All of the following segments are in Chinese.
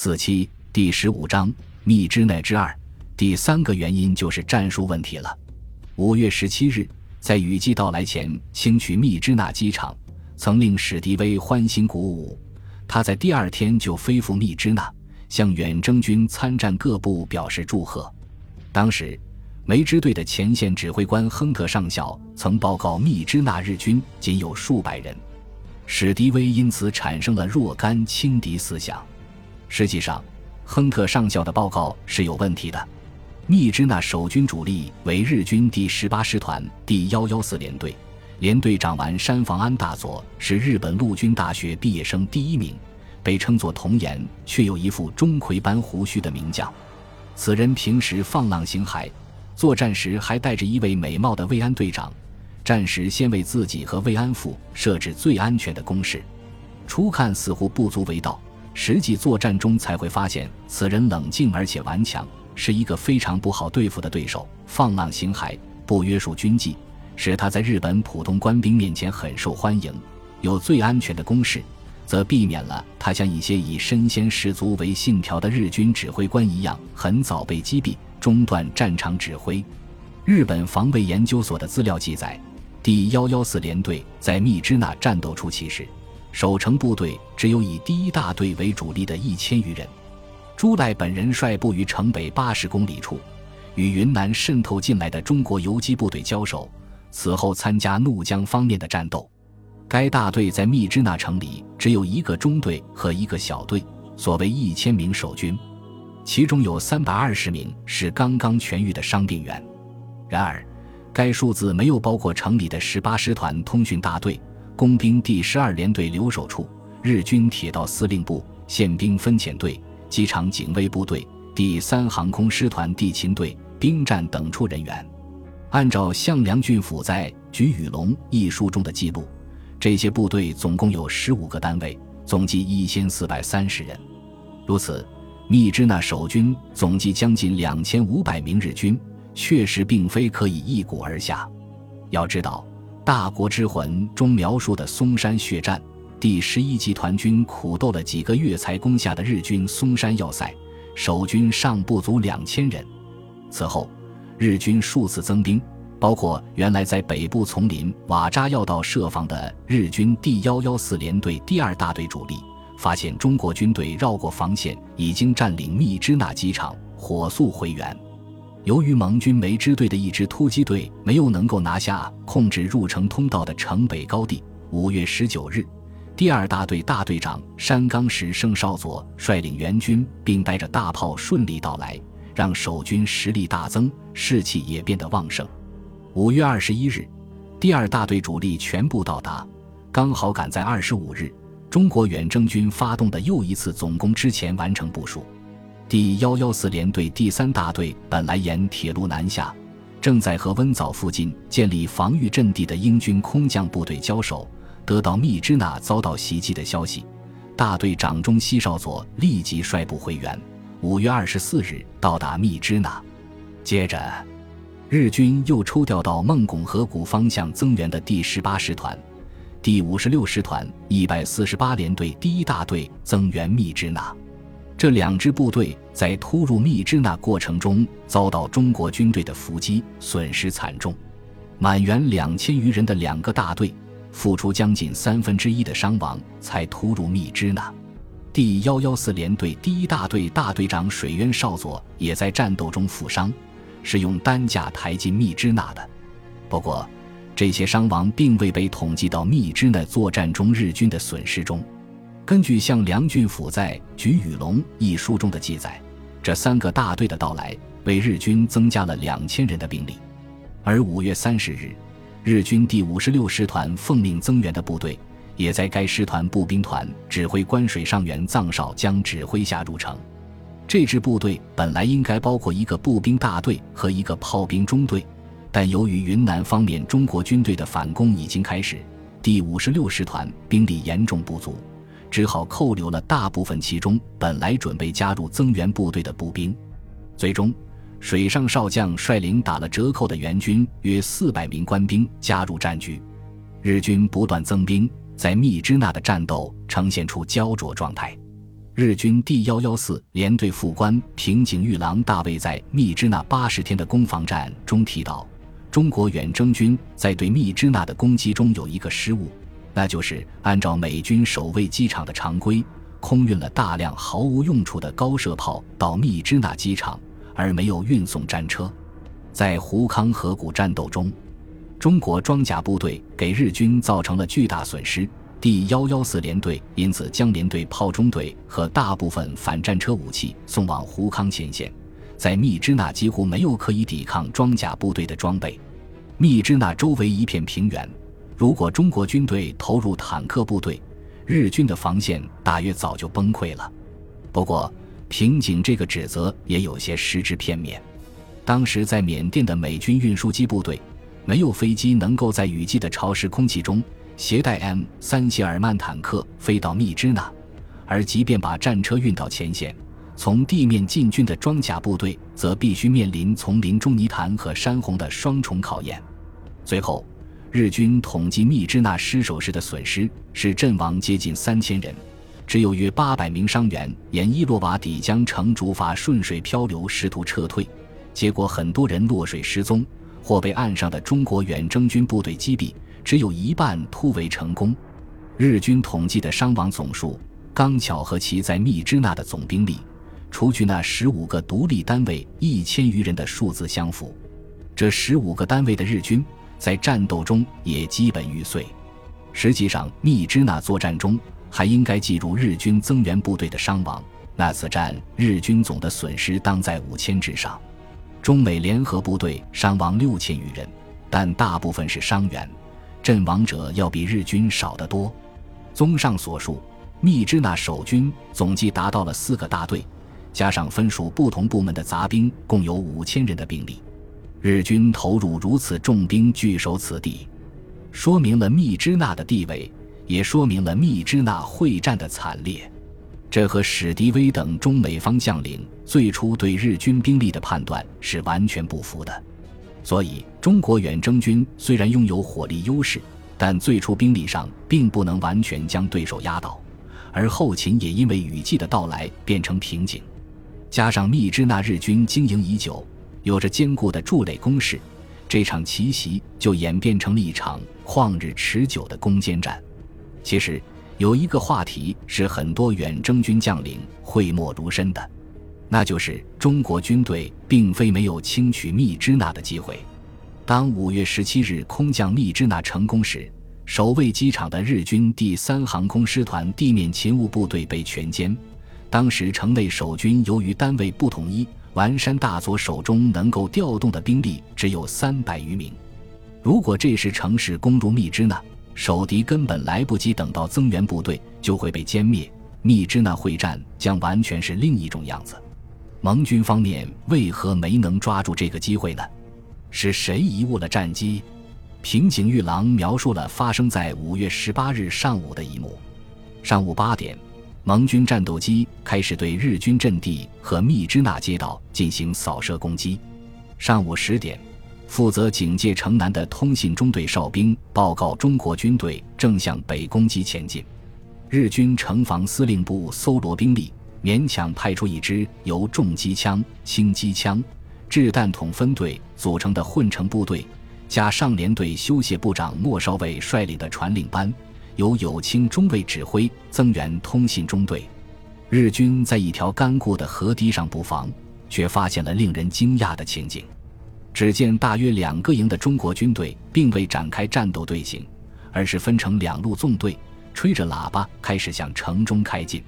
四七第十五章密支那之二，第三个原因就是战术问题了。五月十七日，在雨季到来前轻取密支那机场，曾令史迪威欢欣鼓舞。他在第二天就飞赴密支那，向远征军参战各部表示祝贺。当时，梅支队的前线指挥官亨特上校曾报告，密支那日军仅有数百人，史迪威因此产生了若干轻敌思想。实际上，亨特上校的报告是有问题的。密支那守军主力为日军第十八师团第幺幺四联队，联队长丸山房安大佐是日本陆军大学毕业生第一名，被称作童颜却有一副钟馗般胡须的名将。此人平时放浪形骸，作战时还带着一位美貌的慰安队长。战时先为自己和慰安妇设置最安全的工事，初看似乎不足为道。实际作战中才会发现，此人冷静而且顽强，是一个非常不好对付的对手。放浪形骸，不约束军纪，使他在日本普通官兵面前很受欢迎。有最安全的攻势，则避免了他像一些以身先士卒为信条的日军指挥官一样，很早被击毙，中断战场指挥。日本防卫研究所的资料记载，第幺幺四联队在密支那战斗初期时。守城部队只有以第一大队为主力的一千余人。朱赖本人率部于城北八十公里处，与云南渗透进来的中国游击部队交手，此后参加怒江方面的战斗。该大队在密支那城里只有一个中队和一个小队，所谓一千名守军，其中有三百二十名是刚刚痊愈的伤病员。然而，该数字没有包括城里的十八师团通讯大队。工兵第十二联队留守处、日军铁道司令部、宪兵分遣队、机场警卫部队、第三航空师团地勤队、兵站等处人员。按照向良俊甫在《菊与龙》一书中的记录，这些部队总共有十五个单位，总计一千四百三十人。如此，密支那守军总计将近两千五百名日军，确实并非可以一鼓而下。要知道。《大国之魂》中描述的松山血战，第十一集团军苦斗了几个月才攻下的日军松山要塞，守军尚不足两千人。此后，日军数次增兵，包括原来在北部丛林瓦扎要道设防的日军第幺幺四联队第二大队主力，发现中国军队绕过防线，已经占领密支那机场，火速回援。由于盟军梅支队的一支突击队没有能够拿下控制入城通道的城北高地，五月十九日，第二大队大队长山冈石胜少佐率领援军，并带着大炮顺利到来，让守军实力大增，士气也变得旺盛。五月二十一日，第二大队主力全部到达，刚好赶在二十五日中国远征军发动的又一次总攻之前完成部署。第幺幺四联队第三大队本来沿铁路南下，正在和温枣附近建立防御阵地的英军空降部队交手，得到密支那遭到袭击的消息，大队长中西少佐立即率部回援。五月二十四日到达密支那，接着，日军又抽调到孟拱河谷方向增援的第十八师团、第五十六师团一百四十八联队第一大队增援密支那。这两支部队在突入密支那过程中遭到中国军队的伏击，损失惨重。满员两千余人的两个大队，付出将近三分之一的伤亡，才突入密支那。第幺幺四联队第一大队大队长水渊少佐也在战斗中负伤，是用担架抬进密支那的。不过，这些伤亡并未被统计到密支那作战中日军的损失中。根据向梁俊甫在《菊与龙》一书中的记载，这三个大队的到来为日军增加了两千人的兵力。而五月三十日，日军第五十六师团奉命增援的部队，也在该师团步兵团指挥官水上元藏少将指挥下入城。这支部队本来应该包括一个步兵大队和一个炮兵中队，但由于云南方面中国军队的反攻已经开始，第五十六师团兵力严重不足。只好扣留了大部分其中本来准备加入增援部队的步兵，最终，水上少将率领打了折扣的援军约四百名官兵加入战局。日军不断增兵，在密支那的战斗呈现出焦灼状态。日军第幺幺四联队副官平井玉郎大卫在密支那八十天的攻防战中提到，中国远征军在对密支那的攻击中有一个失误，那就是按照美军守卫机场的常规，空运了大量毫无用处的高射炮到密支那机场，而没有运送战车。在胡康河谷战斗中，中国装甲部队给日军造成了巨大损失。第幺幺四联队因此将联队炮中队和大部分反战车武器送往胡康前线，在密支那几乎没有可以抵抗装甲部队的装备。密支那周围一片平原，如果中国军队投入坦克部队，日军的防线大约早就崩溃了。不过，平井这个指责也有些失之片面。当时在缅甸的美军运输机部队，没有飞机能够在雨季的潮湿空气中。携带 M 三谢尔曼坦克飞到密支那，而即便把战车运到前线，从地面进军的装甲部队则必须面临丛林中泥潭和山洪的双重考验。最后，日军统计密支那失守时的损失是阵亡接近三千人，只有约八百名伤员沿伊洛瓦底江城竹筏顺水漂流试图撤退，结果很多人落水失踪，或被岸上的中国远征军部队击毙。只有一半突围成功。日军统计的伤亡总数刚巧和其在密支那的总兵力，除去那十五个独立单位一千余人的数字相符。这十五个单位的日军在战斗中也基本玉碎。实际上，密支那作战中还应该计入日军增援部队的伤亡。那次战，日军总的损失当在五千之上。中美联合部队伤亡六千余人，但大部分是伤员。阵亡者要比日军少得多。综上所述，密支那守军总计达到了四个大队，加上分属不同部门的杂兵，共有五千人的兵力。日军投入如此重兵据守此地，说明了密支那的地位，也说明了密支那会战的惨烈。这和史迪威等中美方将领最初对日军兵力的判断是完全不符的。所以，中国远征军虽然拥有火力优势，但最初兵力上并不能完全将对手压倒，而后勤也因为雨季的到来变成瓶颈。加上密支那日军经营已久，有着坚固的筑垒工事，这场奇袭就演变成了一场旷日持久的攻坚战。其实，有一个话题是很多远征军将领讳莫如深的。那就是中国军队并非没有轻取密支那的机会。当五月十七日空降密支那成功时，守卫机场的日军第三航空师团地面勤务部队被全歼。当时城内守军由于单位不统一，丸山大佐手中能够调动的兵力只有三百余名。如果这时城市攻入密支那，守敌根本来不及等到增援部队，就会被歼灭。密支那会战将完全是另一种样子。盟军方面为何没能抓住这个机会呢？是谁贻误了战机？平井玉郎描述了发生在五月十八日上午的一幕：上午八点，盟军战斗机开始对日军阵地和密支那街道进行扫射攻击；上午十点，负责警戒城南的通信中队哨兵报告中国军队正向北攻击前进；日军城防司令部搜罗兵力。勉强派出一支由重机枪、轻机枪、掷弹筒分队组成的混成部队，加上联队修械部长莫少尉率领的传令班，由友清中尉指挥增援通信中队。日军在一条干固的河堤上布防，却发现了令人惊讶的情景：只见大约两个营的中国军队并未展开战斗队形，而是分成两路纵队，吹着喇叭开始向城中开进。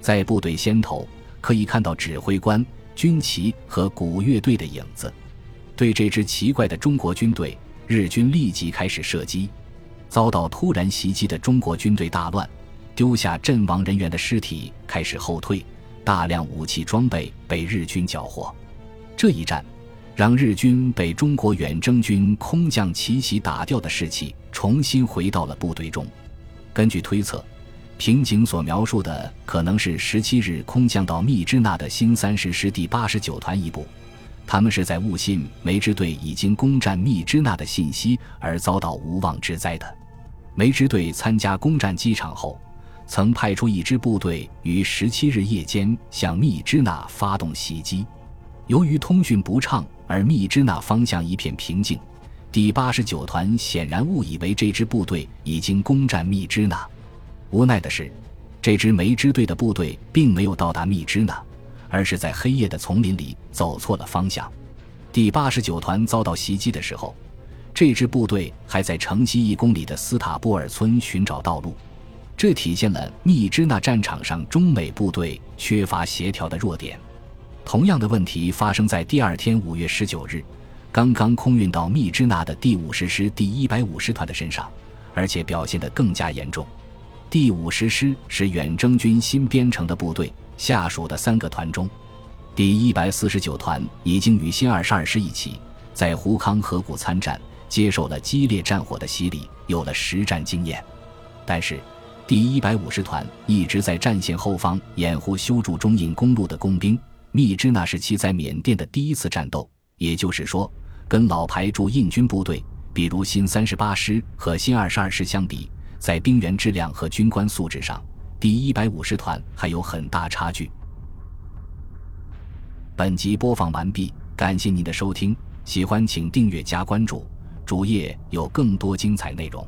在部队先头，可以看到指挥官、军旗和鼓乐队的影子。对这支奇怪的中国军队，日军立即开始射击。遭到突然袭击的中国军队大乱，丢下阵亡人员的尸体开始后退，大量武器装备被日军缴获。这一战，让日军被中国远征军空降奇袭打掉的士气重新回到了部队中。根据推测。平井所描述的可能是十七日空降到密支那的新三十师第八十九团一部，他们是在误信梅支队已经攻占密支那的信息而遭到无妄之灾的。梅支队参加攻占机场后，曾派出一支部队于十七日夜间向密支那发动袭击。由于通讯不畅，而密支那方向一片平静，第八十九团显然误以为这支部队已经攻占密支那。无奈的是，这支梅支队的部队并没有到达密支那，而是在黑夜的丛林里走错了方向。第八十九团遭到袭击的时候，这支部队还在城西一公里的斯塔波尔村寻找道路，这体现了密支那战场上中美部队缺乏协调的弱点。同样的问题发生在第二天五月十九日，刚刚空运到密支那的第五十师第一百五十团的身上，而且表现得更加严重。第五十师是远征军新编成的部队，下属的三个团中，第一百四十九团已经与新二十二师一起在胡康河谷参战，接受了激烈战火的洗礼，有了实战经验。但是，第一百五十团一直在战线后方掩护修筑中印公路的工兵。密支那是其在缅甸的第一次战斗，也就是说，跟老牌驻印军部队，比如新三十八师和新二十二师相比，在兵员质量和军官素质上，第一百五十团还有很大差距。本集播放完毕，感谢您的收听，喜欢请订阅加关注，主页有更多精彩内容。